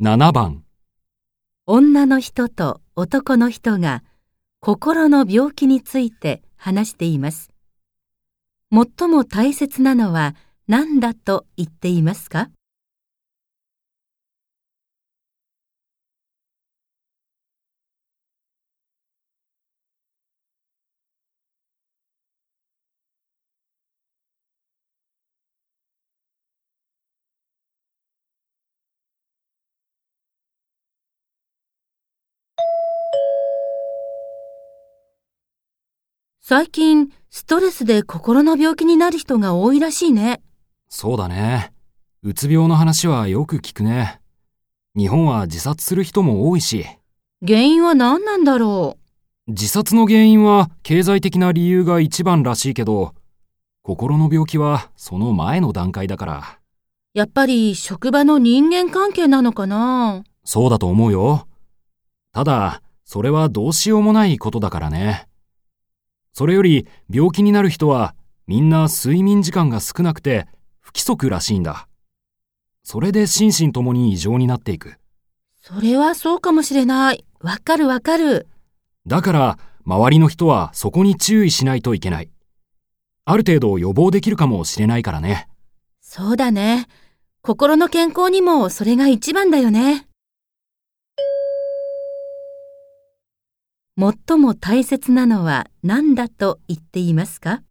7番女の人と男の人が心の病気について話しています。最も大切なのは何だと言っていますか？最近、ストレスで心の病気になる人が多いらしいね。そうだね。うつ病の話はよく聞くね。日本は自殺する人も多いし、原因は何なんだろ自殺の原因は経済的な理由が一番らしいけど、心の病気はその前の段階だから、う。やっぱり職場の人間関係なのかな？そうだと思うよ。ただ、それはどうしようもないことだからね。それより病気になる人はみんな睡眠時間が少なくて不規則らしいんだ。それで心身ともに異常になっていく。それはそうかもしれない。わかるわかる。だから周りの人はそこに注意しないといけない。ある程度予防できるかもしれないからね。そうだね。心の健康にもそれが一番だよね。最も大切なのは何だと言っていますか？